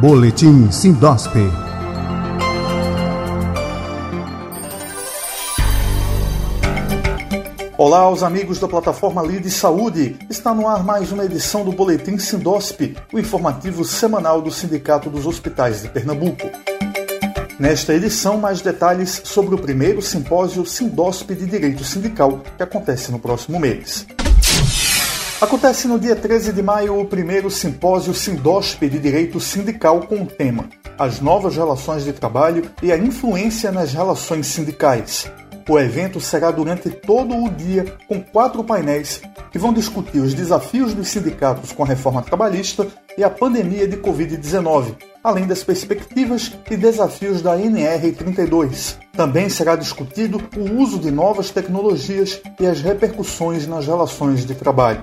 Boletim Sindosp. Olá aos amigos da plataforma Lide Saúde. Está no ar mais uma edição do Boletim Sindosp, o informativo semanal do Sindicato dos Hospitais de Pernambuco. Nesta edição, mais detalhes sobre o primeiro simpósio Sindosp de Direito Sindical, que acontece no próximo mês. Acontece no dia 13 de maio o primeiro simpósio Sindosp de Direito Sindical com o tema As novas relações de trabalho e a influência nas relações sindicais. O evento será durante todo o dia com quatro painéis que vão discutir os desafios dos sindicatos com a reforma trabalhista e a pandemia de Covid-19, além das perspectivas e desafios da NR32. Também será discutido o uso de novas tecnologias e as repercussões nas relações de trabalho.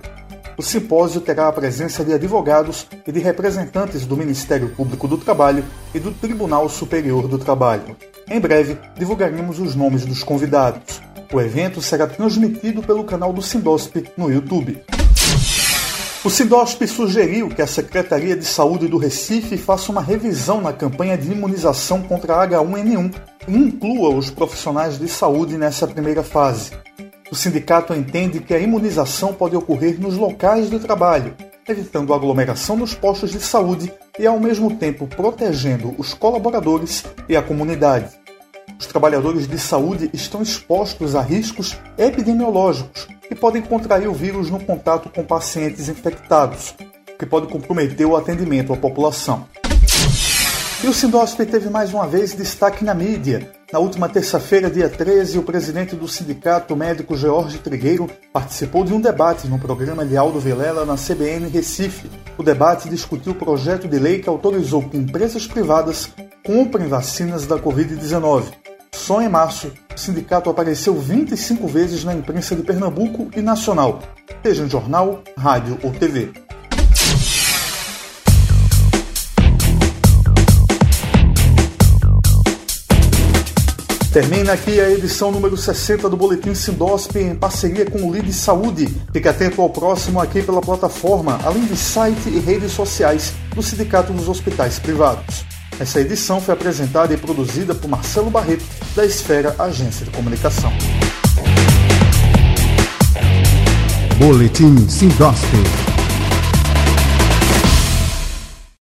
O simpósio terá a presença de advogados e de representantes do Ministério Público do Trabalho e do Tribunal Superior do Trabalho. Em breve, divulgaremos os nomes dos convidados. O evento será transmitido pelo canal do Sindosp no YouTube. O Sindosp sugeriu que a Secretaria de Saúde do Recife faça uma revisão na campanha de imunização contra H1N1 e inclua os profissionais de saúde nessa primeira fase. O sindicato entende que a imunização pode ocorrer nos locais de trabalho, evitando aglomeração nos postos de saúde e, ao mesmo tempo, protegendo os colaboradores e a comunidade. Os trabalhadores de saúde estão expostos a riscos epidemiológicos e podem contrair o vírus no contato com pacientes infectados, o que pode comprometer o atendimento à população. E o Sindosp teve mais uma vez destaque na mídia. Na última terça-feira, dia 13, o presidente do Sindicato Médico George Trigueiro participou de um debate no programa de Aldo Vilela na CBN Recife. O debate discutiu o projeto de lei que autorizou que empresas privadas comprem vacinas da Covid-19. Só em março, o sindicato apareceu 25 vezes na imprensa de Pernambuco e nacional, seja em jornal, rádio ou TV. Termina aqui a edição número 60 do Boletim Sindosp em parceria com o Lide Saúde. Fique atento ao próximo aqui pela plataforma, além de site e redes sociais do Sindicato dos Hospitais Privados. Essa edição foi apresentada e produzida por Marcelo Barreto, da Esfera Agência de Comunicação. Boletim Sindosp.